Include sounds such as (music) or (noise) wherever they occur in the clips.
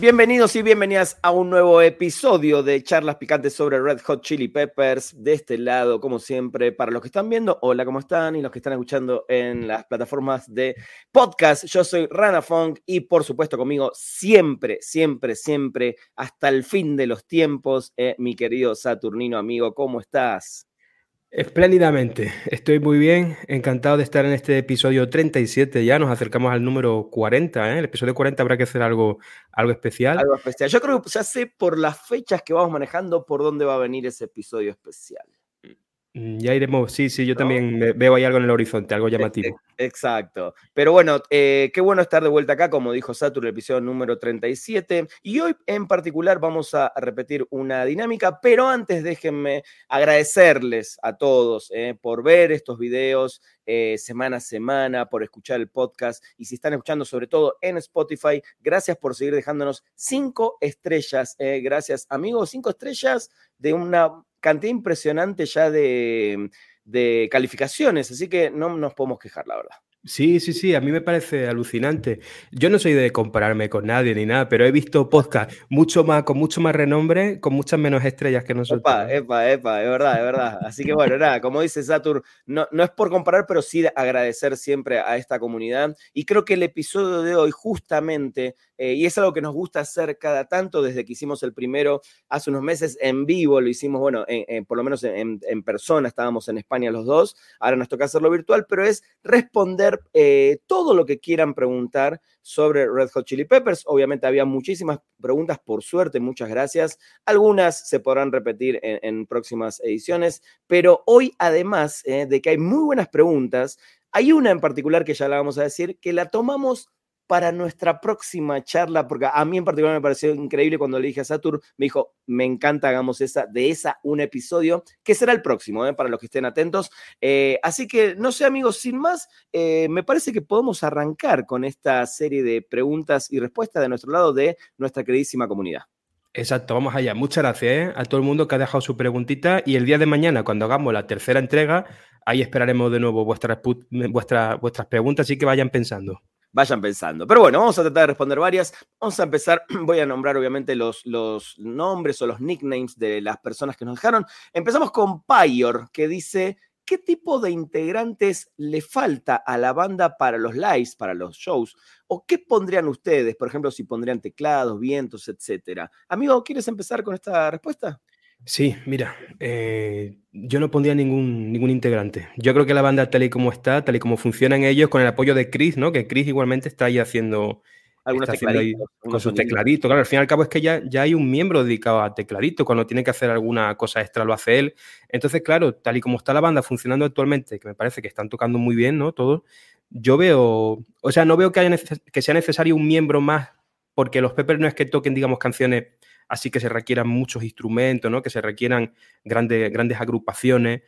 Bienvenidos y bienvenidas a un nuevo episodio de charlas picantes sobre Red Hot Chili Peppers. De este lado, como siempre, para los que están viendo, hola, ¿cómo están? Y los que están escuchando en las plataformas de podcast, yo soy Rana Funk y por supuesto conmigo siempre, siempre, siempre, hasta el fin de los tiempos, eh, mi querido Saturnino amigo, ¿cómo estás? Espléndidamente, estoy muy bien, encantado de estar en este episodio 37, ya nos acercamos al número 40, ¿eh? el episodio 40 habrá que hacer algo, algo especial. Algo especial, yo creo que ya sé por las fechas que vamos manejando por dónde va a venir ese episodio especial. Mm, ya iremos, sí, sí, yo también veo ahí algo en el horizonte, algo llamativo. Exacto. Pero bueno, eh, qué bueno estar de vuelta acá, como dijo Satur, el episodio número 37. Y hoy en particular vamos a repetir una dinámica, pero antes déjenme agradecerles a todos eh, por ver estos videos eh, semana a semana, por escuchar el podcast. Y si están escuchando sobre todo en Spotify, gracias por seguir dejándonos cinco estrellas. gracias, amigos, cinco estrellas de una cantidad impresionante ya de, de calificaciones, así que no nos podemos quejar, la verdad. Sí, sí, sí, a mí me parece alucinante. Yo no soy de compararme con nadie ni nada, pero he visto podcast mucho más, con mucho más renombre, con muchas menos estrellas que nosotros. Epa, epa, epa, es verdad, es verdad. Así que bueno, nada, como dice Satur, no, no es por comparar, pero sí agradecer siempre a esta comunidad. Y creo que el episodio de hoy justamente eh, y es algo que nos gusta hacer cada tanto desde que hicimos el primero hace unos meses en vivo, lo hicimos, bueno, por lo menos en, persona, estábamos en España los dos, ahora nos toca hacerlo virtual, pero es responder eh, todo lo que quieran preguntar sobre Red Hot Chili Peppers. Obviamente había muchísimas preguntas, por suerte, muchas gracias. Algunas se podrán repetir en, próximas ediciones, pero hoy además eh, de que hay muy buenas preguntas, hay una en particular que ya la vamos a decir, que la tomamos para nuestra próxima charla, porque a mí en particular me pareció increíble cuando le dije a Satur, me dijo, me encanta, hagamos esa, de esa un episodio, que será el próximo, ¿eh? para los que estén atentos. Eh, así que, no sé amigos, sin más, eh, me parece que podemos arrancar con esta serie de preguntas y respuestas de nuestro lado de nuestra queridísima comunidad. Exacto, vamos allá. Muchas gracias a todo el mundo que ha dejado su preguntita y el día de mañana, cuando hagamos la tercera entrega, ahí esperaremos de nuevo vuestras, vuestras, vuestras preguntas, así que vayan pensando vayan pensando. Pero bueno, vamos a tratar de responder varias. Vamos a empezar, (clears throat) voy a nombrar obviamente los, los nombres o los nicknames de las personas que nos dejaron. Empezamos con Payor, que dice, ¿qué tipo de integrantes le falta a la banda para los lives, para los shows? ¿O qué pondrían ustedes? Por ejemplo, si pondrían teclados, vientos, etcétera. Amigo, ¿quieres empezar con esta respuesta? Sí, mira, eh, yo no pondría ningún, ningún integrante. Yo creo que la banda tal y como está, tal y como funcionan ellos, con el apoyo de Chris, ¿no? Que Chris igualmente está ahí haciendo... Algunos tecladitos. con sus tecladitos. Claro, al fin y al cabo es que ya, ya hay un miembro dedicado a tecladito. Cuando tiene que hacer alguna cosa extra lo hace él. Entonces, claro, tal y como está la banda funcionando actualmente, que me parece que están tocando muy bien, ¿no? Todos. Yo veo, o sea, no veo que, haya que sea necesario un miembro más, porque los Peppers no es que toquen, digamos, canciones así que se requieran muchos instrumentos, ¿no? que se requieran grandes, grandes agrupaciones.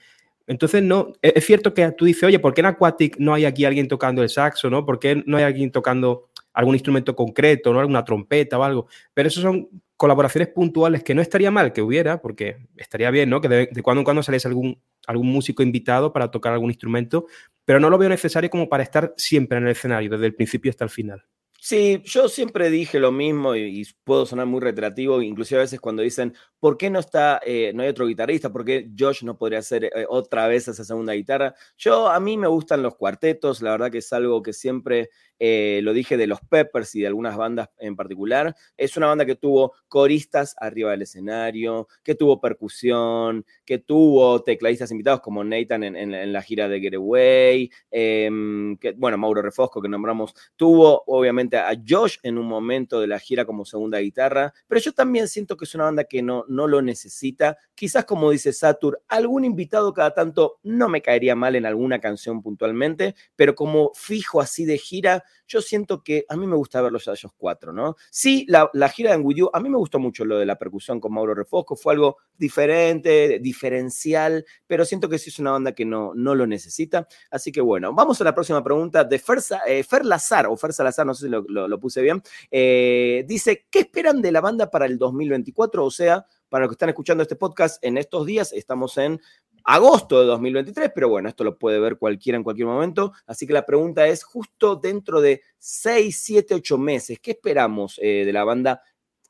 Entonces, no, e-, es cierto que tú dices, oye, ¿por qué en Aquatic no hay aquí alguien tocando el saxo, ¿no? ¿Por qué no hay alguien tocando algún instrumento concreto, ¿no? Alguna trompeta o algo. Pero eso son colaboraciones puntuales que no estaría mal que hubiera, porque estaría bien, ¿no? Que de, cuando en cuando saliese algún, algún músico invitado para tocar algún instrumento, pero no lo veo necesario como para estar siempre en el escenario, desde el principio hasta el final. Sí, yo siempre dije lo mismo y, puedo sonar muy reiterativo, inclusive a veces cuando dicen, ¿por qué no está, eh, no hay otro guitarrista? ¿Por qué Josh no podría hacer eh, otra vez esa segunda guitarra? Yo, a mí me gustan los cuartetos, la verdad que es algo que siempre eh, lo dije de los Peppers y de algunas bandas en particular. Es una banda que tuvo coristas arriba del escenario, que tuvo percusión, que tuvo tecladistas invitados como Nathan en, la gira de Getaway, em, que, bueno, Mauro Refosco que nombramos, tuvo obviamente a Josh en un momento de la gira como segunda guitarra, pero yo también siento que es una banda que no, no lo necesita. Quizás como dice Satur, algún invitado cada tanto no me caería mal en alguna canción puntualmente, pero como fijo así de gira, yo siento que a mí me gusta verlos a ellos cuatro, ¿no? Sí, la, gira de With a mí me gustó mucho lo de la percusión con Mauro Refosco, fue algo diferente, diferencial, pero siento que sí es una banda que no, no lo necesita. Así que bueno, vamos a la próxima pregunta de Fer, eh, Fer Lazar, o Fer Salazar, no sé si lo, puse bien. Eh, dice, ¿qué esperan de la banda para el 2024? O sea, para los que están escuchando este podcast en estos días, estamos en agosto de 2023, pero bueno, esto lo puede ver cualquiera en cualquier momento. Así que la pregunta es, justo dentro de 6, 7, 8 meses, ¿qué esperamos eh, de la banda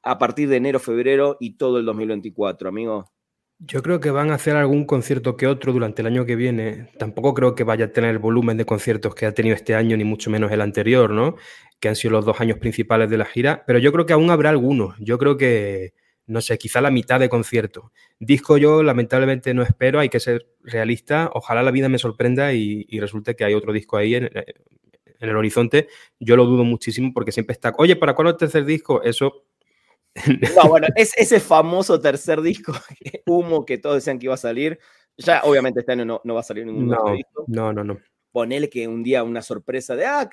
a partir de enero, febrero y todo el 2024, amigo? Yo creo que van a hacer algún concierto que otro durante el año que viene. Tampoco creo que vaya a tener el volumen de conciertos que ha tenido este año, ni mucho menos el anterior, ¿no? Que han sido los dos años principales de la gira. Pero yo creo que aún habrá algunos. Yo creo que, no sé, quizá la mitad de conciertos. Disco yo lamentablemente no espero, hay que ser realista. Ojalá la vida me sorprenda y, resulte que hay otro disco ahí en, en el horizonte. Yo lo dudo muchísimo porque siempre está, oye, ¿para cuándo el tercer disco? Eso (laughs) no, bueno, es ese famoso tercer disco, (laughs) humo que todos decían que iba a salir. Ya, obviamente, este año no, va a salir ningún no, disco. No, no, no. Ponele que un día una sorpresa de, ah,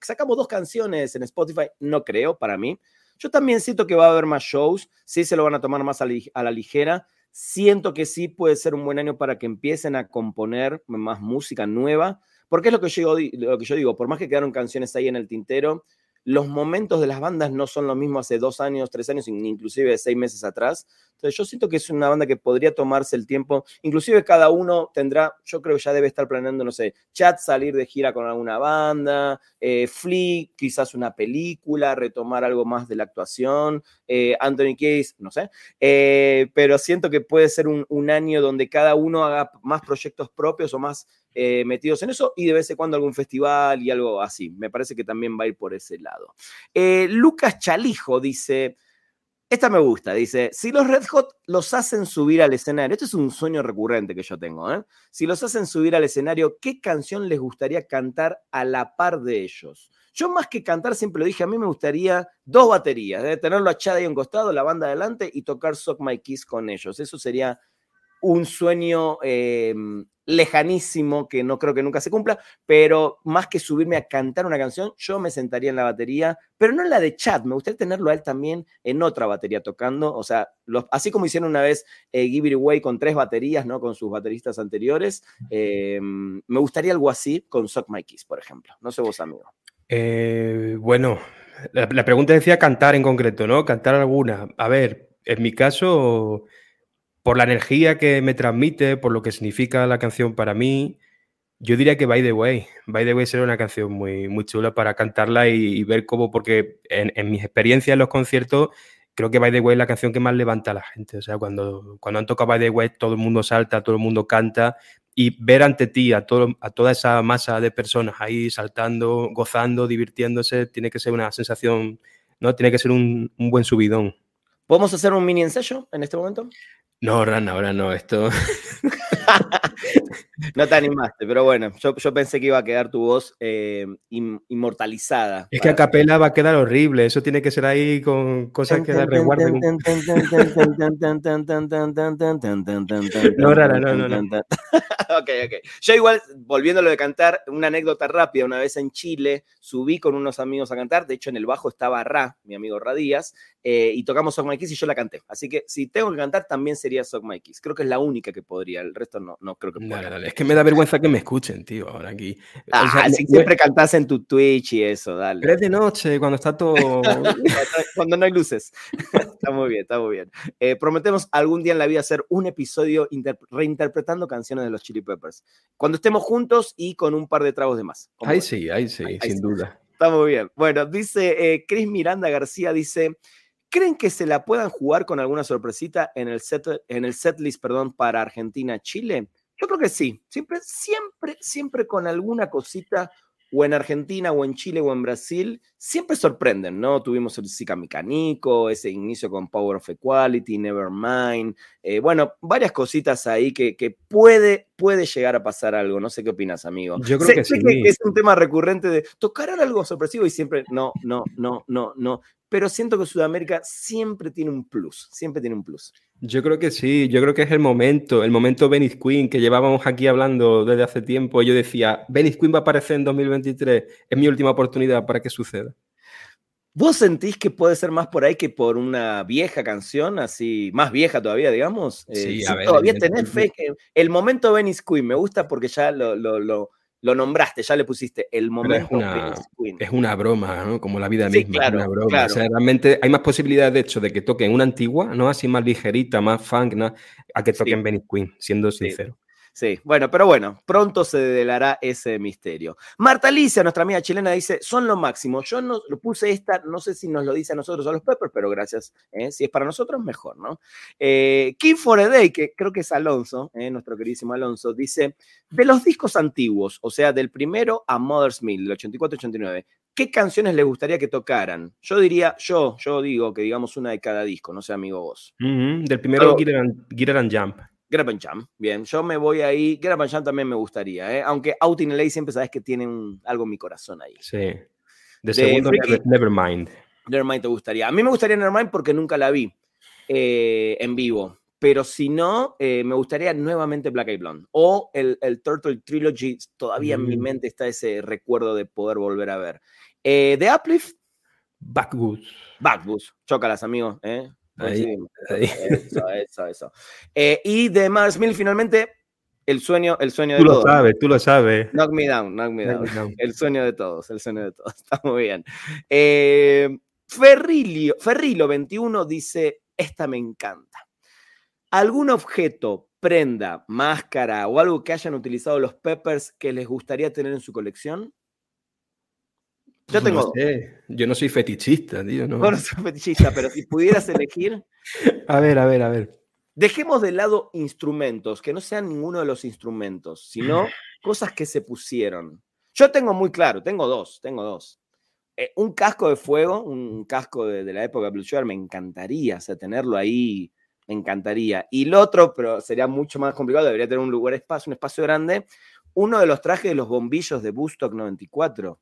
sacamos dos canciones en Spotify. No creo, para mí. Yo también siento que va a haber más shows. Sí se lo van a tomar más a, la ligera. Siento que sí puede ser un buen año para que empiecen a componer más música nueva. Porque es lo que yo, lo que yo digo, por más que quedaron canciones ahí en el tintero, los momentos de las bandas no son lo mismo hace dos años, tres años, inclusive seis meses atrás. Entonces yo siento que es una banda que podría tomarse el tiempo, inclusive cada uno tendrá, yo creo que ya debe estar planeando, no sé, Chat salir de gira con alguna banda, eh, quizás una película, retomar algo más de la actuación, eh, Anthony Case, no sé, eh, pero siento que puede ser un, año donde cada uno haga más proyectos propios o más eh, metidos en eso y de vez en cuando algún festival y algo así. Me parece que también va a ir por ese lado. Lucas Chalijo dice, esta me gusta, dice, si los Red Hot los hacen subir al escenario, esto es un sueño recurrente que yo tengo, ¿eh? si los hacen subir al escenario, ¿qué canción les gustaría cantar a la par de ellos? Yo más que cantar, siempre lo dije, a mí me gustaría dos baterías, de tenerlo a Chad ahí a costado, la banda adelante y tocar Sock My Kiss con ellos. Eso sería un sueño em, lejanísimo que no creo que nunca se cumpla, pero más que subirme a cantar una canción, yo me sentaría en la batería, pero no en la de chat, me gustaría tenerlo a él también en otra batería tocando, o sea, así como hicieron una vez eh, Give It Away con tres baterías, ¿no? Con sus bateristas anteriores, em, me gustaría algo así con Sock My Kiss, por ejemplo. No sé vos, amigo. Eh, bueno, la, la pregunta decía cantar en concreto, ¿no? Cantar alguna. A ver, en mi caso por la energía que me transmite, por lo que significa la canción para mí, yo diría que By the Way. By the Way será una canción muy, muy chula para cantarla y, ver cómo, porque en, en, mis experiencias en los conciertos, creo que By the Way es la canción que más levanta a la gente. O sea, cuando, cuando han tocado By the Way, todo el mundo salta, todo el mundo canta. Y ver ante ti a, todo, a toda esa masa de personas ahí saltando, gozando, divirtiéndose, tiene que ser una sensación, ¿no? Tiene que ser un, un buen subidón. ¿Podemos hacer un mini ensayo en este momento? No, Ran, ahora no, esto. (laughs) (laughs) no te animaste, pero bueno, yo, pensé que iba a quedar tu voz eh, inmortalizada. Es que a capela va a quedar horrible, eso tiene que ser ahí con cosas que dar resguardo. (laughs) no, Rana, no, no, no. (laughs) ok, ok. Yo igual, volviendo a lo de cantar, una anécdota rápida, una vez en Chile subí con unos amigos a cantar, de hecho en el bajo estaba Ra, mi amigo Ra Díaz, eh, y tocamos Sock My Kiss y yo la canté. Así que si tengo que cantar, también sería Sock My Kiss. Creo que es la única que podría, el resto no, no creo que pueda. Es que me da vergüenza que me escuchen, tío, ahora aquí. Ah, si siempre cantas en tu Twitch y eso, dale. Pero es de noche, cuando está todo... (laughs) cuando no hay luces. (laughs) está muy bien, está muy bien. Eh, prometemos algún día en la vida hacer un episodio reinterpretando canciones de los Chili Peppers. Cuando estemos juntos y con un par de tragos de más. Ahí sí, ahí sí, sin duda. Está muy bien. Bueno, dice eh, Chris Miranda García, dice... ¿Creen que se la puedan jugar con alguna sorpresita en el set, en el setlist, perdón, para Argentina-Chile? Yo creo que sí. Siempre, siempre, siempre con alguna cosita, o en Argentina, o en Chile, o en Brasil, siempre sorprenden, ¿no? Tuvimos el Zika Mecánico, ese inicio con Power of Equality, Nevermind. Eh, bueno, varias cositas ahí que, que, puede, puede llegar a pasar algo. No sé qué opinas, amigo. Yo creo que sí. Que es un tema recurrente de tocar algo sorpresivo y siempre, no, no, no, no, no pero siento que Sudamérica siempre tiene un plus, siempre tiene un plus. Yo creo que sí, yo creo que es el momento, el momento Venice Queen que llevábamos aquí hablando desde hace tiempo. Yo decía, Venice Queen va a aparecer en 2023, es mi última oportunidad para que suceda. ¿Vos sentís que puede ser más por ahí que por una vieja canción, así, más vieja todavía, digamos? Sí, eh, a ver. Todavía tenés fe que el momento Venice Queen me gusta porque ya lo, lo, lo lo nombraste, ya le pusiste el momento. Es una, es una, broma, ¿no? Como la vida misma, es una broma. O sea, realmente hay más posibilidades, de hecho, de que toquen una antigua, ¿no? Así más ligerita, más funk, ¿no? a que toquen Benny Queen, siendo sincero. Sí, bueno, pero bueno, pronto se develará ese misterio. Marta Alicia, nuestra amiga chilena, dice, son lo máximo. Yo no lo puse esta, no sé si nos lo dice a nosotros a los Peppers, pero gracias. ¿eh? Si es para nosotros, mejor, ¿no? Eh, King for a Day, que creo que es Alonso, ¿eh? nuestro queridísimo Alonso, dice, de los discos antiguos, o sea, del primero a Mother's Mill, del 84-89, ¿qué canciones les gustaría que tocaran? Yo diría, yo, yo digo que digamos una de cada disco, no sé, amigo vos. Del primero, Get and Jump. Jam. Bien, yo me voy ahí. Jam también me gustaría, ¿eh? aunque Out in LA siempre sabes que tienen algo en mi corazón ahí. Sí. De, de segundo, Nevermind. Nevermind te gustaría. A mí me gustaría Nevermind porque nunca la vi eh, en vivo. Pero si no, eh, me gustaría nuevamente Black Eyed Blonde. O el, el Turtle Trilogy. Todavía en mi mm. mente está ese recuerdo de poder volver a ver. Eh, The Uplift. Backwoods. Backwoods. Chócalas, amigos. ¿eh? Eso, eso, eso. Eh, y de Mars Mill, finalmente, el sueño, el sueño de todos. Tú lo sabes, tú lo sabes. Knock me down, knock me down. El sueño de todos, el sueño de todos. (laughs) Está muy bien. Eh, Ferrilio, Ferrilo 21 dice, esta me encanta. ¿Algún objeto, prenda, máscara o algo que hayan utilizado los Peppers que les gustaría tener en su colección? Yo tengo. Yo no soy fetichista, tío. No. no soy fetichista, pero si pudieras elegir. (laughs) A ver, a ver, a ver. Dejemos de lado instrumentos, que no sean ninguno de los instrumentos, sino (laughs) cosas que se pusieron. Yo tengo muy claro, tengo dos, tengo dos. Eh, un casco de fuego, un casco de, la época Blue Sugar, me encantaría, o sea, tenerlo ahí, me encantaría. Y el otro, pero sería mucho más complicado, debería tener un lugar espacio, un espacio grande, uno de los trajes de los bombillos de Bustock 94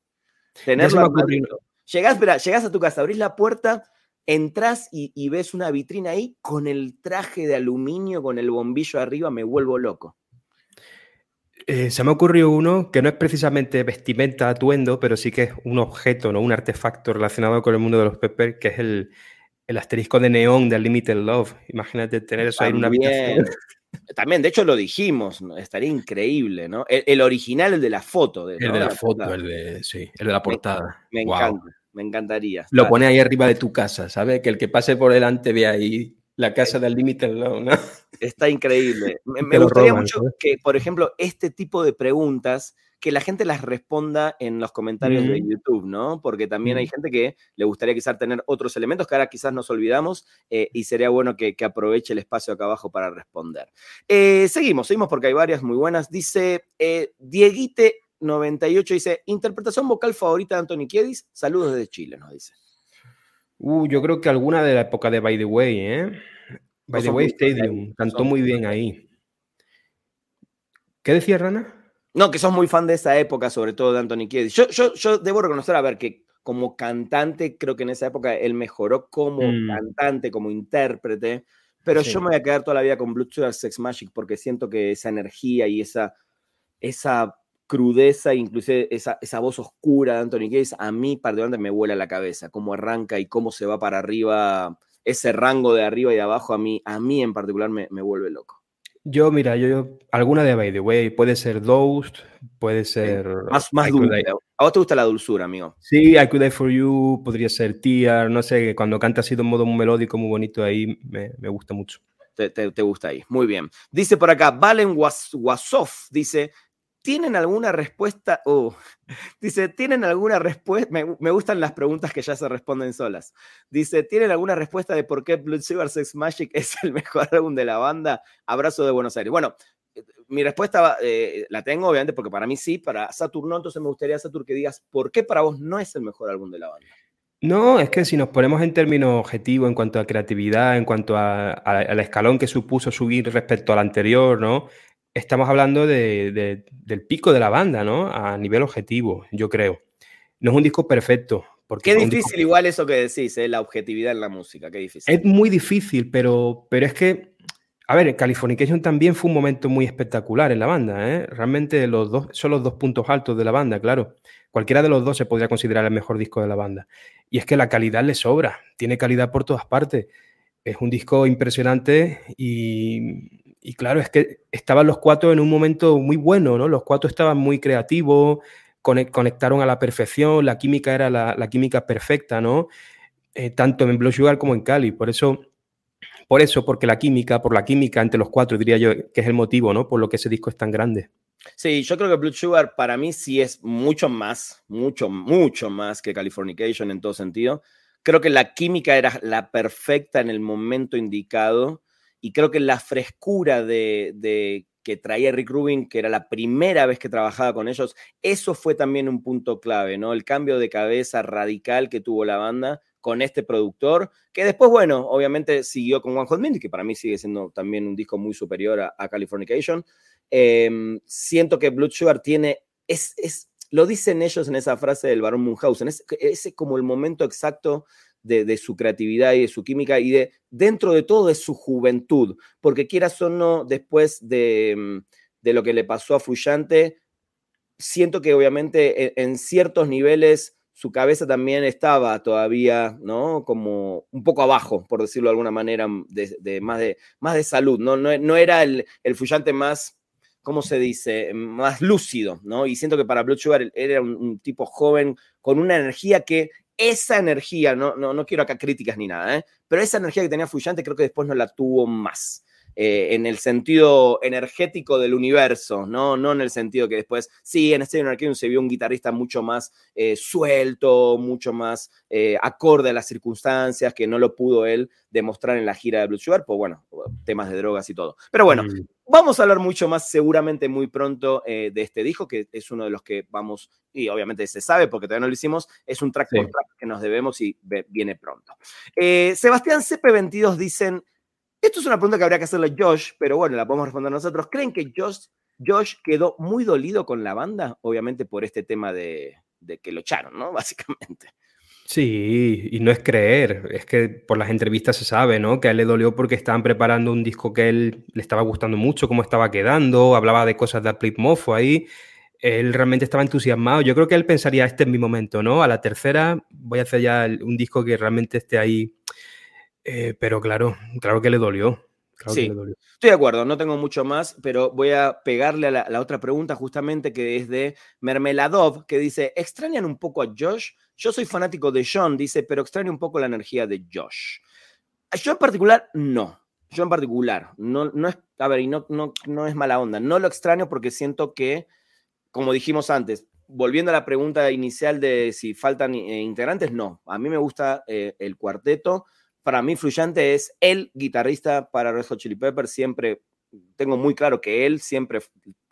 Tenerlo Llegás, llegás a tu casa, abrís la puerta, entras y, ves una vitrina ahí con el traje de aluminio, con el bombillo arriba, me vuelvo loco. Eh, se me ocurrió uno que no es precisamente vestimenta, atuendo, pero sí que es un objeto, ¿no? un artefacto relacionado con el mundo de los Pepper, que es el, asterisco de neón de Limited Love. Imagínate tener eso ahí en una habitación. (laughs) También, de hecho lo dijimos, estaría increíble, ¿no? El, original, el de la foto. De, el de la, foto, el de, sí, el de la portada. Me, encanta, me encantaría. Lo pone ahí arriba de tu casa, ¿sabes? Que el que pase por delante vea ahí la casa del límite, ¿no? Está increíble. Me, (laughs) gustaría mucho que, por ejemplo, este tipo de preguntas que la gente las responda en los comentarios de YouTube, ¿no? Porque también hay gente que le gustaría quizás tener otros elementos que ahora quizás nos olvidamos eh, y sería bueno que, aproveche el espacio acá abajo para responder. Eh, seguimos, seguimos porque hay varias muy buenas. Dice eh, Dieguite98, dice, interpretación vocal favorita de Anthony Kiedis, saludos desde Chile, nos dice. Uh, yo creo que alguna de la época de By the Way, ¿eh? By the Way Stadium, cantó muy bien ahí. ¿Qué decía Rana? No, que sos muy fan de esa época, sobre todo de Anthony Kiedis. Yo, yo, yo debo reconocer, a ver, que como cantante, creo que en esa época él mejoró como mm. cantante, como intérprete, pero yo me voy a quedar toda la vida con Blue Sugar Sex Magic porque siento que esa energía y esa, esa crudeza, inclusive esa, esa voz oscura de Anthony Kiedis, a mí particularmente me vuela la cabeza, cómo arranca y cómo se va para arriba, ese rango de arriba y de abajo, a mí, a mí en particular me, me vuelve loco. Yo, mira, yo, alguna de By the Way, puede ser Ghost, puede ser. Más, más dulce. ¿A vos te gusta la dulzura, amigo? Sí, I Could Die For You, podría ser Tear, no sé, cuando canta así de un modo muy melódico, muy bonito, ahí me, me gusta mucho. Te, te, gusta ahí, muy bien. Dice por acá, Valen Wasov, dice, ¿Tienen alguna respuesta? Uh, (laughs) dice, ¿tienen alguna respuesta? Me, gustan las preguntas que ya se responden solas. Dice, ¿tienen alguna respuesta de por qué Blood Sugar Sex Magic (laughs) es el mejor álbum de la banda? Abrazo de Buenos Aires. Bueno, eh, mi respuesta eh, la tengo, obviamente, porque para mí sí, para Saturn no, entonces me gustaría, Saturn, que digas, ¿por qué para vos no es el mejor álbum de la banda? No, es que si nos ponemos en términos objetivos en cuanto a creatividad, en cuanto al escalón que supuso subir respecto al anterior, ¿no? Estamos hablando de, del pico de la banda, ¿no? A nivel objetivo, yo creo. No es un disco perfecto. Porque qué difícil igual eso que decís, ¿eh? la objetividad en la música, qué difícil. Es muy difícil, pero, pero es que, a ver, Californication también fue un momento muy espectacular en la banda, ¿eh? Realmente los dos, son los dos puntos altos de la banda, claro. Cualquiera de los dos se podría considerar el mejor disco de la banda. Y es que la calidad le sobra, tiene calidad por todas partes. Es un disco impresionante y y claro, es que estaban los cuatro en un momento muy bueno, ¿no? Los cuatro estaban muy creativos, conectaron a la perfección, la química era la, química perfecta, ¿no? Eh, tanto en Blood Sugar como en Cali. Por eso, por eso, porque la química, por la química entre los cuatro, diría yo, que es el motivo, ¿no? Por lo que ese disco es tan grande. Sí, yo creo que Blood Sugar para mí sí es mucho más, mucho, mucho más que Californication en todo sentido. Creo que la química era la perfecta en el momento indicado y creo que la frescura de, de que traía Rick Rubin, que era la primera vez que trabajaba con ellos, eso fue también un punto clave, ¿no? El cambio de cabeza radical que tuvo la banda con este productor, que después, bueno, obviamente siguió con One Hot Minute, que para mí sigue siendo también un disco muy superior a, Californication. Em, siento que Blood Sugar tiene, es, es, lo dicen ellos en esa frase del Barón Munchausen, es, es como el momento exacto de, su creatividad y de su química y de, dentro de todo, de su juventud, porque quieras o no, después de, em, de lo que le pasó a Fullante, siento que obviamente e, en ciertos niveles su cabeza también estaba todavía, ¿no? Como un poco abajo, por decirlo de alguna manera, de, más, de, más de salud, ¿no? No, era el, el fullante más, ¿cómo se dice? Más lúcido, ¿no? Y siento que para Blood era un, tipo joven con una energía que esa energía, no, no, no quiero acá críticas ni nada, ¿eh? pero esa energía que tenía Fullante creo que después no la tuvo más. Eh, en el sentido energético del universo, ¿no? No en el sentido que después, sí, en Stadium Arcadium se vio un guitarrista mucho más eh, suelto, mucho más eh, acorde a las circunstancias, que no lo pudo él demostrar en la gira de Blue Sugar, pues bueno, temas de drogas y todo. Pero bueno, mm. Vamos a hablar mucho más seguramente muy pronto de este disco, que es uno de los que vamos, y obviamente se sabe porque todavía no lo hicimos, es un track por track que nos debemos y viene pronto. Sebastián CP22 dicen, esto es una pregunta que habría que hacerle a Josh, pero bueno, la podemos responder nosotros. ¿Creen que Josh, Josh quedó muy dolido con la banda? Obviamente por este tema de, que lo echaron, ¿no? (laughs) Básicamente. Sí, y no es creer, es que por las entrevistas se sabe, ¿no? Que a él le dolió porque estaban preparando un disco que él le estaba gustando mucho, cómo estaba quedando, hablaba de cosas de Plip Mofo ahí, él realmente estaba entusiasmado. Yo creo que él pensaría, este es mi momento, ¿no? A la tercera voy a hacer ya un disco que realmente esté ahí eh, pero claro, claro que le dolió. Sí, estoy de acuerdo, no tengo mucho más, pero voy a pegarle a la, otra pregunta justamente que es de Mermeladov, que dice, ¿extrañan un poco a Josh? Yo soy fanático de John, dice, pero extraño un poco la energía de Josh. Yo en particular, no. Yo en particular, no, no es, a ver, y no, no, no es mala onda, no lo extraño porque siento que, como dijimos antes, volviendo a la pregunta inicial de si faltan eh, integrantes, no. A mí me gusta eh, el cuarteto para mí Fluyante es el guitarrista para Red Hot Chili Peppers, siempre tengo muy claro que él siempre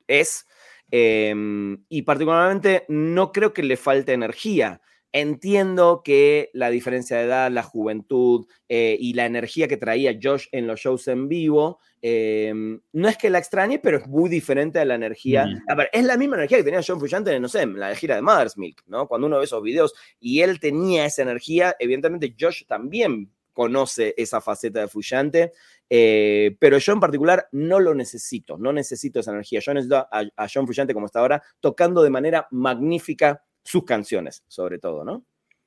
es, em, y particularmente no creo que le falte energía. Entiendo que la diferencia de edad, la juventud eh, y la energía que traía Josh en los shows en vivo, em, no es que la extrañe, pero es muy diferente a la energía. A ver, es la misma energía que tenía John Frusciante, no sé, en la gira de Mother's Milk, ¿no? Cuando uno ve esos videos y él tenía esa energía, evidentemente Josh también conoce esa faceta de Fullante, eh, pero yo en particular no lo necesito, no necesito esa energía. Yo necesito a, John Fullante como está ahora, tocando de manera magnífica sus canciones, sobre todo, ¿no?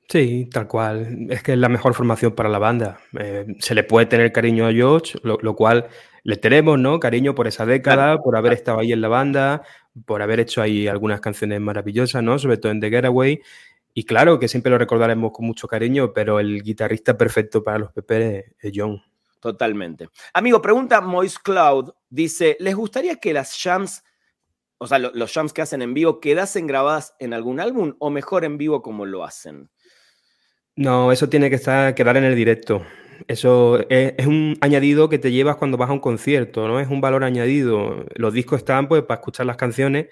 Sí, tal cual. Es que es la mejor formación para la banda. Eh, se le puede tener cariño a George, lo, cual le tenemos, ¿no? Cariño por esa década, por haber estado ahí en la banda, por haber hecho ahí algunas canciones maravillosas, ¿no? Sobre todo en The Getaway. Y claro que siempre lo recordaremos con mucho cariño, pero el guitarrista perfecto para los Pepe es John. Totalmente. Amigo, pregunta Moise Cloud. Dice, ¿les gustaría que las jams, o sea, los jams que hacen en vivo, quedasen grabadas en algún álbum o mejor en vivo como lo hacen? No, eso tiene que estar, quedar en el directo. Eso es, es, un añadido que te llevas cuando vas a un concierto, ¿no? Es un valor añadido. Los discos están pues para escuchar las canciones,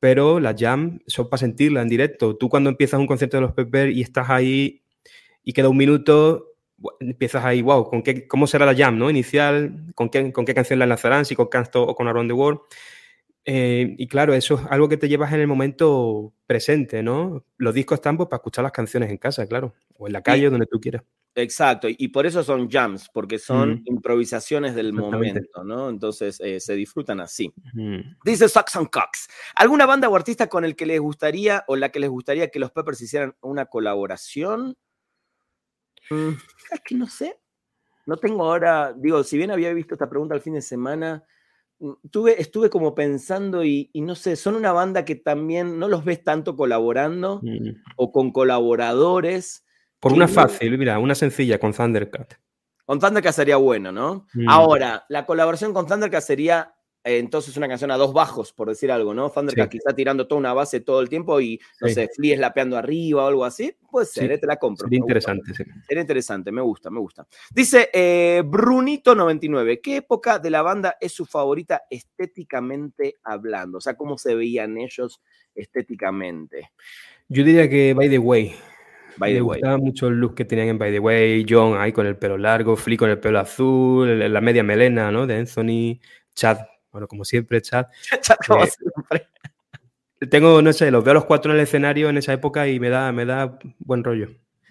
pero las jam son para sentirla en directo. Tú cuando empiezas un concierto de los Pepper y estás ahí y queda un minuto, empiezas ahí, wow, ¿con qué, ¿cómo será la jam no? inicial? ¿Con qué, ¿Con qué canción la lanzarán? Si con Canto o con Around the World. Eh, y claro, eso es algo que te llevas en el momento presente, ¿no? Los discos están pues, para escuchar las canciones en casa, claro, o en la calle, donde tú quieras. Exacto, y por eso son jams, porque son improvisaciones del momento, ¿no? Entonces eh, se disfrutan así. Dice Saxon Cox, ¿alguna banda o artista con el que les gustaría o la que les gustaría que los Peppers hicieran una colaboración? Mm, es que no sé. No tengo ahora, digo, si bien había visto esta pregunta el fin de semana, mm, tuve, estuve como pensando y, no sé, son una banda que también no los ves tanto colaborando o con colaboradores por una fácil, mira, una sencilla con Thundercat. Con Thundercat sería bueno, ¿no? Mm. Ahora, la colaboración con Thundercat sería entonces una canción a dos bajos, por decir algo, ¿no? Thundercat Sí. quizá tirando toda una base todo el tiempo y, no Sí. sé, Flea slapeando arriba o algo así. Puede ser, Sí. eh, te la compro. Sería gusta. interesante, sí. Sería interesante, me gusta, me gusta. Dice eh, Brunito99, ¿qué época de la banda es su favorita estéticamente hablando? O sea, ¿cómo se veían ellos estéticamente? Yo diría que By the Way. By Me the way. gustaba mucho el look que tenían en By the Way, John ahí con el pelo largo, Flea con el pelo azul, la media melena, ¿no? De Anthony, Chad, bueno, como siempre, Chad. Como (laughs) Eh, siempre. Tengo, no sé, los veo a los cuatro en el escenario en esa época y me da, me da buen rollo.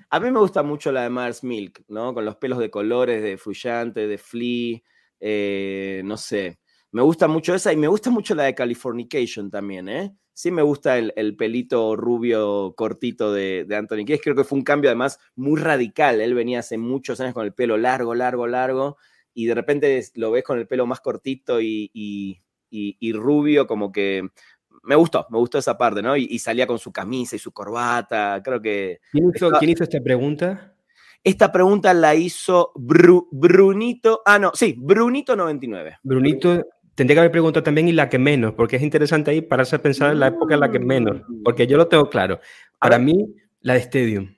A mí me gusta mucho la de Mars Milk, ¿no? Con los pelos de colores, de Fruyante, de Flea, eh, no sé. Me gusta mucho esa y me gusta mucho la de Californication también, ¿eh? Sí me gusta el, el pelito rubio cortito de, de Anthony Kiedis. Creo que fue un cambio además muy radical. Él venía hace muchos años con el pelo largo, largo, largo y de repente lo ves con el pelo más cortito y, y- y- y rubio, como que me gustó, me gustó esa parte, ¿no? Y, salía con su camisa y su corbata. Creo que ¿Quién hizo, Está- quién hizo esta pregunta? esta pregunta la hizo Bru- Brunito. Ah, no, sí, Brunito99. Brunito, tendría que haber preguntado también y la que menos, porque es interesante ahí pararse a pensar en la época en la que menos, porque yo lo tengo claro. Para mí, la de Stadium.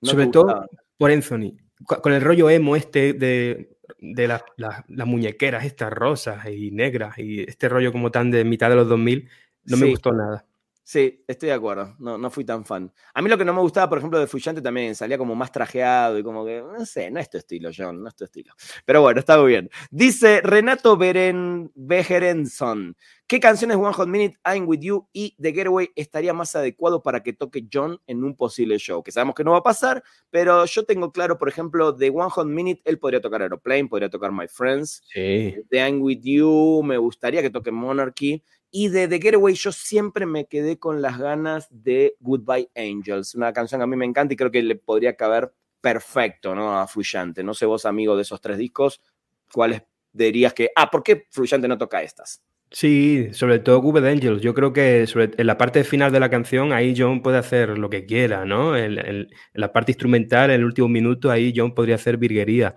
¿No Sobre todo por Anthony. Con el rollo emo este de, de las las- las muñequeras estas rosas y negras y este rollo como tan de mitad de los 2000, no me gustó nada. Sí, estoy de acuerdo. No, no fui tan fan. A mí lo que no me gustaba, por ejemplo, de Fuyante también salía como más trajeado y como que, no sé, no es tu estilo, John, no es tu estilo. Pero bueno, está muy bien. Dice Renato Beren, Bejerenson. ¿Qué canciones One Hot Minute, I'm With You y The Getaway estaría más adecuado para que toque John en un posible show? Que sabemos que no va a pasar, pero yo tengo claro, por ejemplo, de One Hot Minute, él podría tocar Aeroplane, podría tocar My Friends. Sí. de I'm With You, me gustaría que toque Monarchy. Y de The Getaway yo siempre me quedé con las ganas de Goodbye Angels, una canción que a mí me encanta y creo que le podría caber perfecto ¿no? a Fruyante. No sé vos, amigo de esos tres discos, cuáles dirías que, ah, ¿por qué Fruyante no toca estas? Sí, sobre todo Cupid Angels. Yo creo que sobre- en la parte final de la canción ahí John puede hacer lo que quiera, ¿no? En la parte instrumental, en el último minuto, ahí John podría hacer virguería.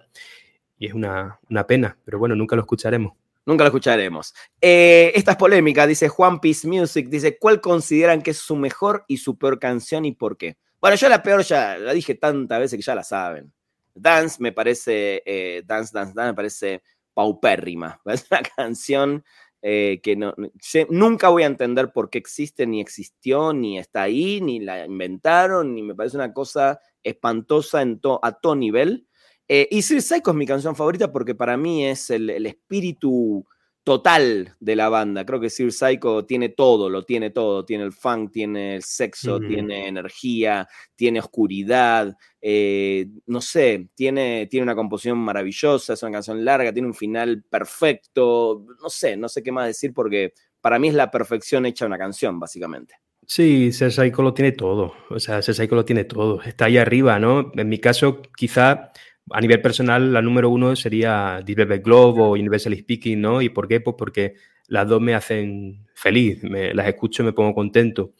Y es una, una pena, pero bueno, nunca lo escucharemos. Nunca lo escucharemos. Eh, esta es polémica, dice Juan Peace Music, dice, ¿cuál consideran que es su mejor y su peor canción y por qué? Bueno, yo la peor ya la dije tantas veces que ya la saben. Dance me parece, eh, Dance, Dance, Dance me parece paupérrima. (laughs) Es una canción eh, que no, sé- nunca voy a entender por qué existe, ni existió, ni está ahí, ni la inventaron, ni me parece una cosa espantosa en to- a todo nivel. Eh, y Sir Psycho es mi canción favorita porque para mí es el, el espíritu total de la banda. Creo que Sir Psycho tiene todo, lo tiene todo. Tiene el funk, tiene el sexo, tiene energía, tiene oscuridad. eh, no sé, tiene, tiene una composición maravillosa, es una canción larga, tiene un final perfecto. No sé, no sé qué más decir porque para mí es la perfección hecha una canción, básicamente. Sí, Ser Psycho lo tiene todo. O sea, Ser Psycho lo tiene todo. Está ahí arriba, ¿no? En mi caso, quizá a nivel personal, la número uno sería Deep Glove o Universal Speaking, ¿no? ¿Y por qué? Pues porque las dos me hacen feliz. Me, las escucho y me pongo contento.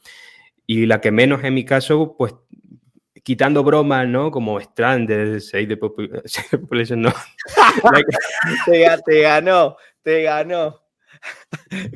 Y la que menos en mi caso, pues quitando bromas, ¿no? Como Stranded, Save the, Popu- (laughs) Save the Population, no. (laughs) te, te ganó, te ganó.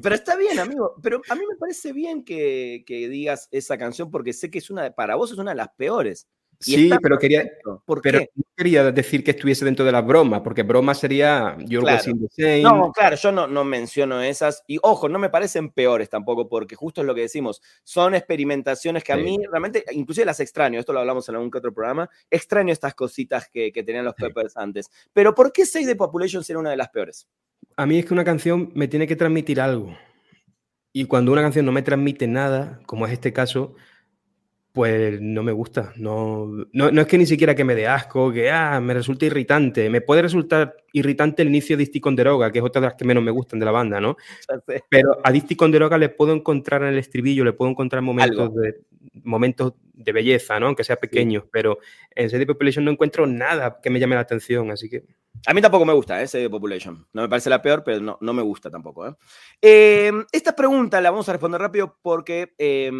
Pero está bien, amigo. Pero a mí me parece bien que, que digas esa canción porque sé que es una, para vos es una de las peores. Y Sí, pero quería, perfecto. ¿Por pero qué? no quería decir que estuviese dentro de las bromas, porque broma sería You're Claro. Was in the Same. No, claro, yo no, no menciono esas. Y ojo, no me parecen peores tampoco, porque justo es lo que decimos. Son experimentaciones que a mí realmente, inclusive las extraño. Esto lo hablamos en algún que otro programa. Extraño estas cositas que, que tenían los Sí. Peppers antes. Pero ¿por qué Save the Population sería una de las peores? A mí es que una canción me tiene que transmitir algo. Y cuando una canción no me transmite nada, como es este caso, pues no me gusta. No, no, no es que ni siquiera que me dé asco, que ah, me resulta irritante. Me puede resultar irritante el inicio de Disty con Deroga, que es otra de las que menos me gustan de la banda, ¿no? Pero a Disty con Deroga le puedo encontrar en el estribillo, le puedo encontrar momentos, de, momentos de belleza, ¿no? Aunque sea pequeños, pero en City Population no encuentro nada que me llame la atención, así que... A mí tampoco me gusta, ¿eh? Save the Population. No me parece la peor, pero no, no me gusta tampoco. ¿eh? Eh, esta pregunta la vamos a responder rápido porque eh,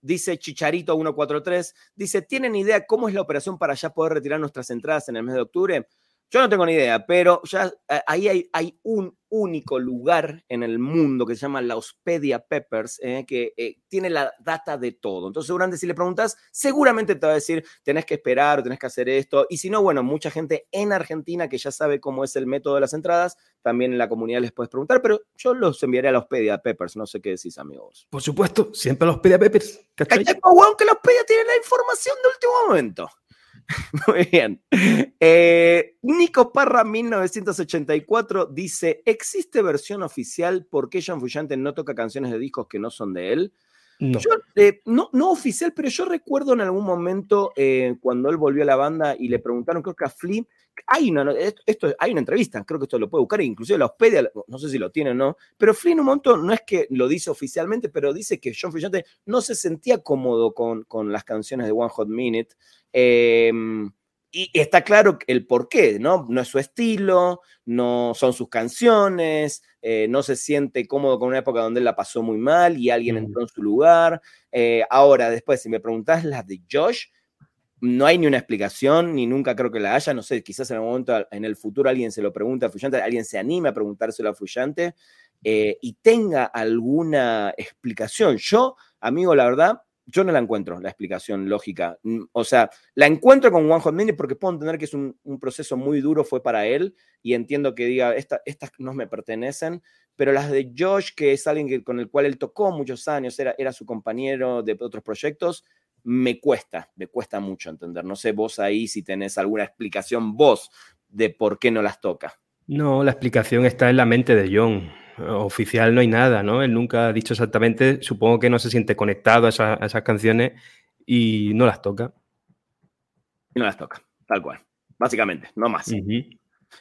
dice Chicharito143, dice, ¿tienen idea cómo es la operación para ya poder retirar nuestras entradas en el mes de octubre? Yo no tengo ni idea, pero ya eh, ahí hay, hay, un único lugar en el mundo que se llama la Hospedia Peppers, eh, que eh, tiene la data de todo. Entonces, seguramente si le preguntas, seguramente te va a decir, tenés que esperar, tenés que hacer esto. Y si no, bueno, mucha gente en Argentina que ya sabe cómo es el método de las entradas, también en la comunidad les puedes preguntar, pero yo los enviaré a la Hospedia Peppers, no sé qué decís, amigos. Por supuesto, siempre a la Peppers. ¿Cachai? que la tiene la información de último momento. (laughs) Muy bien. Eh, Nico Parra 1984 dice, ¿existe versión oficial por qué John Frusciante no toca canciones de discos que no son de él? No. Eh, no, no, oficial, pero yo recuerdo en algún momento eh, cuando él volvió a la banda y le preguntaron, creo que a Flea, hay una, esto, hay una entrevista, creo que esto lo puede buscar, inclusive la hospedia, no sé si lo tiene o no, pero Flea en un momento no es que lo dice oficialmente, pero dice que John Frusciante no se sentía cómodo con, con las canciones de One Hot Minute. Em, y está claro el por qué, ¿no? No es su estilo, no son sus canciones, eh, no se siente cómodo con una época donde él la pasó muy mal y alguien entró en su lugar. Eh, ahora, después, si me preguntás las de Josh, no hay ni una explicación, ni nunca creo que la haya. No sé, quizás en algún momento en el futuro alguien se lo pregunte a Fullante, alguien se anime a preguntárselo a Fullante eh, y tenga alguna explicación. Yo, amigo, la verdad, yo no la encuentro, la explicación lógica. Mm, o sea, la encuentro con Hot Minute porque puedo entender que es un, proceso muy duro, fue para él, y entiendo que diga, estas no me pertenecen, pero las de Josh, que es alguien que, con el cual él tocó muchos años, era, era su compañero de otros proyectos, me cuesta, me cuesta mucho entender. No sé vos ahí si tenés alguna explicación vos de por qué no las toca. No, la explicación está en la mente de John oficial no hay nada, ¿no? Él nunca ha dicho exactamente, supongo que no se siente conectado a, esas canciones y no las toca. Y no las toca, tal cual, básicamente, no más.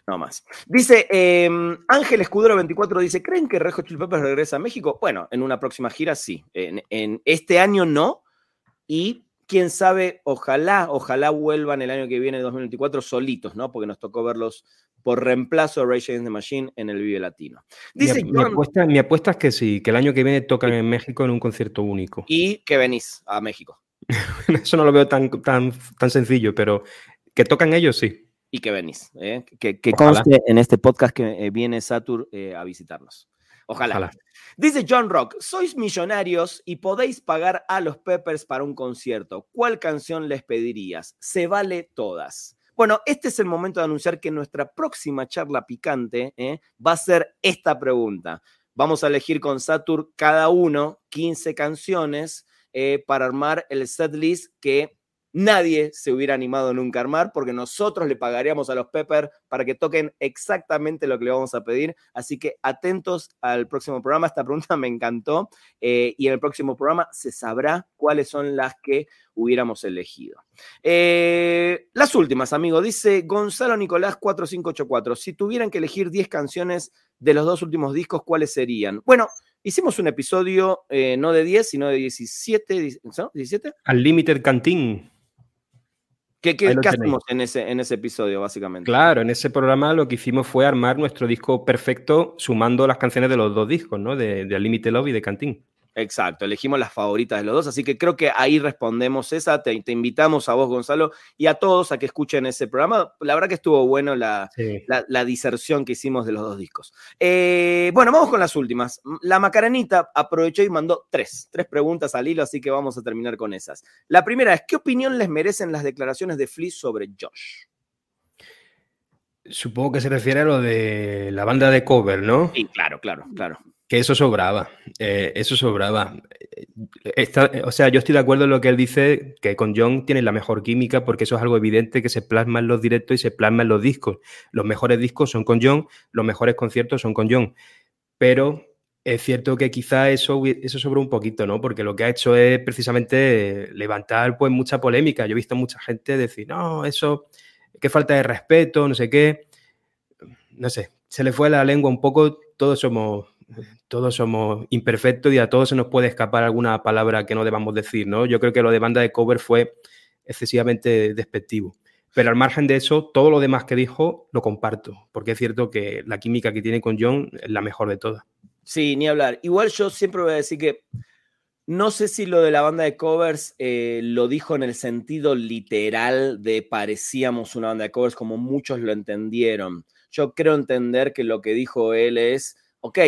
No más. Dice em, Ángel Escudero 24, dice, ¿creen que Rejo Chili Peppers regresa a México? Bueno, en una próxima gira sí. En, en, este año no. Y quién sabe, ojalá, ojalá vuelvan el año que viene, 2024, solitos, ¿no? Porque nos tocó verlos por reemplazo a Rage Against the Machine en el Vive Latino. Dice mi, apuesta, es que sí, que el año que viene tocan en México en un concierto único. Y que venís a México. (laughs) Eso no lo veo tan, tan, tan sencillo, pero que tocan ellos sí. Y que venís. ¿eh? Que, conste en este podcast que eh, viene Satur eh, a visitarnos. Ojalá. Dice John Rock, sois millonarios y podéis pagar a los Peppers para un concierto. ¿Cuál canción les pedirías? Se vale todas. Bueno, este es el momento de anunciar que nuestra próxima charla picante ¿eh? va a ser esta pregunta. Vamos a elegir con Satur cada uno 15 canciones eh, para armar el set list que nadie se hubiera animado nunca a armar porque nosotros le pagaríamos a los Pepper para que toquen exactamente lo que le vamos a pedir. Así que atentos al próximo programa. Esta pregunta me encantó eh, y en el próximo programa se sabrá cuáles son las que hubiéramos elegido. Eh, las últimas, amigo. Dice Gonzalo Nicolás 4584. Si tuvieran que elegir 10 canciones de los dos últimos discos, ¿cuáles serían? Bueno, hicimos un episodio eh, no de 10, sino de 17. ¿no? ¿17? Al Limited ¿Qué, hacemos en ese, en ese episodio, básicamente? Claro, en ese programa lo que hicimos fue armar nuestro disco perfecto sumando las canciones de los dos discos, ¿no? De, de Limited Love y de Cantín. Exacto, elegimos las favoritas de los dos, así que creo que ahí respondemos esa. Te, invitamos a vos, Gonzalo, y a todos a que escuchen ese programa. La verdad que estuvo bueno la, la, diserción que hicimos de los dos discos. Eh, bueno, vamos con las últimas. La Macaranita aprovechó y mandó tres, tres preguntas al hilo, así que vamos a terminar con esas. La primera es, ¿qué opinión les merecen las declaraciones de Flea sobre Josh? Supongo que se refiere a lo de la banda de cover, ¿no? Sí, claro, claro, claro. Que eso sobraba, eh, eso sobraba. o sea, yo estoy de acuerdo en lo que él dice, que con John tiene la mejor química, porque eso es algo evidente que se plasma en los directos y se plasma en los discos. Los mejores discos son con John, los mejores conciertos son con John. Pero es cierto que quizá eso, eso sobra un poquito, ¿no? Porque lo que ha hecho es precisamente levantar pues mucha polémica. Yo he visto mucha gente decir, no, eso, qué falta de respeto, no sé qué. No sé, se le fue la lengua un poco, todos somos todos somos imperfectos y a todos se nos puede escapar alguna palabra que no debamos decir, ¿no? Yo creo que lo de banda de cover fue excesivamente despectivo. Pero al margen de eso, todo lo demás que dijo lo comparto, porque es cierto que la química que tiene con John es la mejor de todas. Sí, ni hablar. Igual yo siempre voy a decir que No sé si lo de la banda de covers eh, lo dijo en el sentido literal de parecíamos una banda de covers como muchos lo entendieron. Yo creo entender que lo que dijo él es, ok,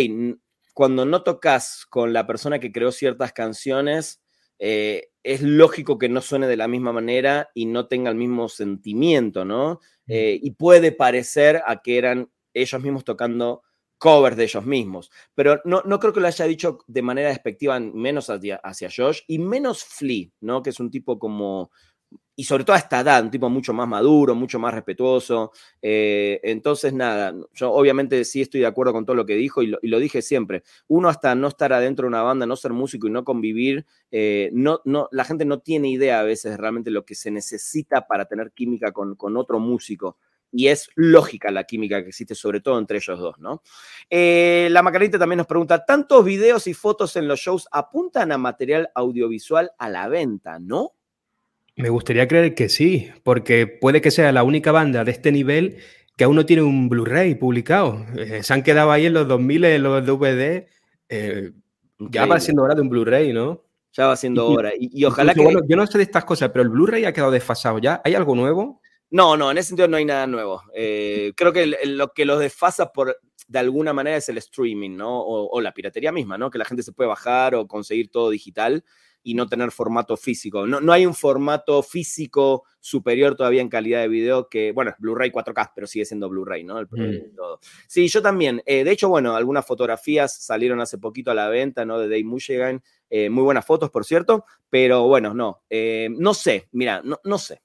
cuando no tocas con la persona que creó ciertas canciones, eh, es lógico que no suene de la misma manera y no tenga el mismo sentimiento, ¿no? Eh, y puede parecer a que eran ellos mismos tocando covers de ellos mismos. Pero no, no creo que lo haya dicho de manera despectiva, menos hacia, hacia Josh y menos Flea, ¿no? Que es un tipo como. Y sobre todo a esta edad, un tipo mucho más maduro, mucho más respetuoso. Eh, entonces, nada, yo obviamente sí estoy de acuerdo con todo lo que dijo y lo, dije siempre. Uno hasta no estar adentro de una banda, no ser músico y no convivir, eh, no, no, la gente no tiene idea a veces realmente lo que se necesita para tener química con, con otro músico y es lógica la química que existe, sobre todo entre ellos dos, ¿no? Eh, la Macarita también nos pregunta, ¿tantos videos y fotos en los shows apuntan a material audiovisual a la venta, no? Me gustaría creer que sí, porque puede que sea la única banda de este nivel que aún no tiene un Blu-ray publicado. Eh, se han quedado ahí en los 2000, en los DVD. Eh, ya va siendo hora de un Blu-ray, ¿no? Ya va siendo hora. Y, ojalá que. yo no sé de estas cosas, pero el Blu-ray ha quedado desfasado ya. ¿Hay algo nuevo? No, no, en ese sentido no hay nada nuevo. Eh, creo que lo que los desfasa por de alguna manera es el streaming, ¿no? O, la piratería misma, ¿no? Que la gente se puede bajar o conseguir todo digital y no tener formato físico. No, no hay un formato físico superior todavía en calidad de video que, bueno, Blu-ray 4K, pero sigue siendo Blu-ray, ¿no? Mm. Sí, yo también. Eh, de hecho, bueno, algunas fotografías salieron hace poquito a la venta, ¿no? De Dave Mushegan. Eh, muy buenas fotos, por cierto, pero bueno, no. no sé, mira, no, no sé.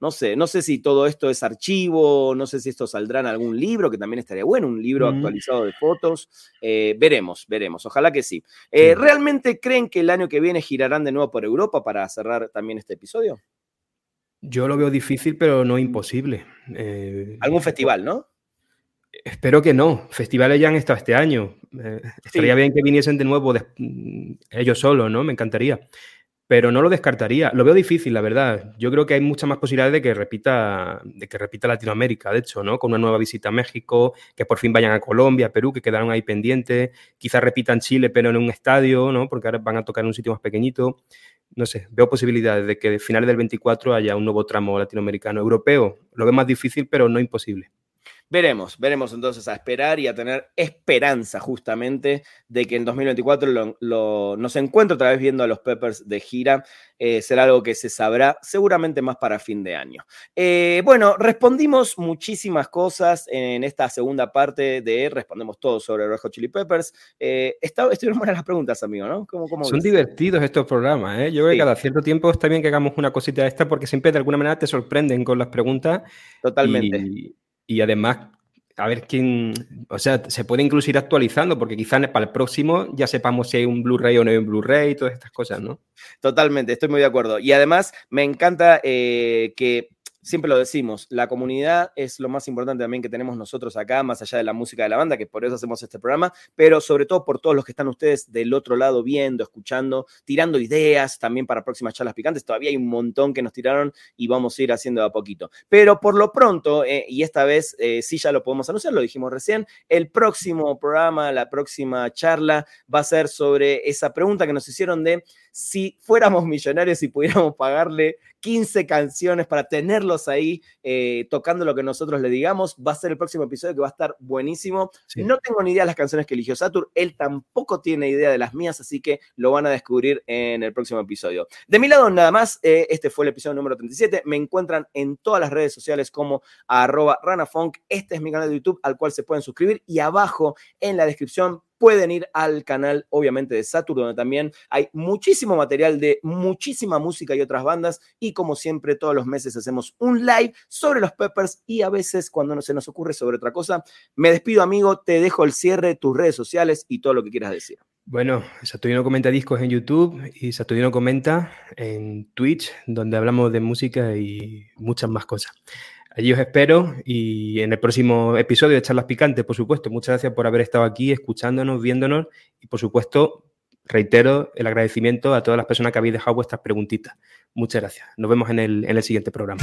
No sé, no sé si todo esto es archivo, no sé si esto saldrá en algún libro, que también estaría bueno, un libro actualizado de fotos. Eh, veremos, veremos, ojalá que sí. Eh, ¿Realmente creen que el año que viene girarán de nuevo por Europa para cerrar también este episodio? Yo lo veo difícil, pero no imposible. Eh, ¿Algún festival, no? Espero que no. Festivales ya han estado este año. estaría bien que viniesen de nuevo ellos solos, ¿no? Me encantaría pero no lo descartaría. Lo veo difícil, la verdad. Yo creo que hay muchas más posibilidades de que repita, de que repita Latinoamérica, de hecho, ¿no? Con una nueva visita a México, que por fin vayan a Colombia, Perú, que quedaron ahí pendientes. Quizás repitan Chile, pero en un estadio, ¿no? Porque ahora van a tocar en un sitio más pequeñito. No sé, veo posibilidades de que a finales del 24 haya un nuevo tramo latinoamericano europeo. Lo veo más difícil, pero no imposible. Veremos, veremos entonces a esperar y a tener esperanza justamente de que en 2024 lo, nos encuentre otra vez viendo a los Peppers de gira. Eh, será algo que se sabrá seguramente más para fin de año. Eh, bueno, respondimos muchísimas cosas en esta segunda parte de Respondemos todo sobre Red Hot Chili Peppers. Eh, estuvieron buenas las preguntas, amigo, ¿no? Son divertidos estos programas, ¿eh? Yo creo que cada cierto tiempo está bien que hagamos una cosita de esta porque siempre de alguna manera te sorprenden con las preguntas. Totalmente y además a ver quién, o sea, se puede incluso ir actualizando, porque quizás para el próximo ya sepamos si hay un Blu-ray o no hay un Blu-ray y todas estas cosas, ¿no? Totalmente, estoy muy de acuerdo. Y además me encanta eh, que siempre lo decimos, la comunidad es lo más importante también que tenemos nosotros acá, más allá de la música de la banda, que por eso hacemos este programa, pero sobre todo por todos los que están ustedes del otro lado viendo, escuchando, tirando ideas también para próximas charlas picantes. Todavía hay un montón que nos tiraron y vamos a ir haciendo a poquito. Pero por lo pronto, eh, y esta vez eh, sí ya lo podemos anunciar, lo dijimos recién, el próximo programa, la próxima charla va a ser sobre esa pregunta que nos hicieron de si fuéramos millonarios y pudiéramos pagarle 15 canciones para tenerlos ahí eh, tocando lo que nosotros le digamos. Va a ser el próximo episodio que va a estar buenísimo. No tengo ni idea de las canciones que eligió Satur. Él tampoco tiene idea de las mías, así que lo van a descubrir en el próximo episodio. De mi lado, nada más. Eh, este fue el episodio número 37. Me encuentran en todas las redes sociales como arroba ranafunk. Este es mi canal de YouTube al cual se pueden suscribir y abajo en la descripción pueden ir al canal, obviamente, de Saturn, donde también hay muchísimo material de muchísima música y otras bandas. Y como siempre, todos los meses hacemos un live sobre los Peppers y a veces cuando no se nos ocurre sobre otra cosa. Me despido, amigo, te dejo el cierre, tus redes sociales y todo lo que quieras decir. Bueno, Saturnino comenta discos en YouTube y Saturnino comenta en Twitch, donde hablamos de música y muchas más cosas. Allí os espero y en el próximo episodio de Charlas Picantes, por supuesto. Muchas gracias por haber estado aquí, escuchándonos, viéndonos y, por supuesto, reitero el agradecimiento a todas las personas que habéis dejado vuestras preguntitas. Muchas gracias. Nos vemos en el, en el siguiente programa.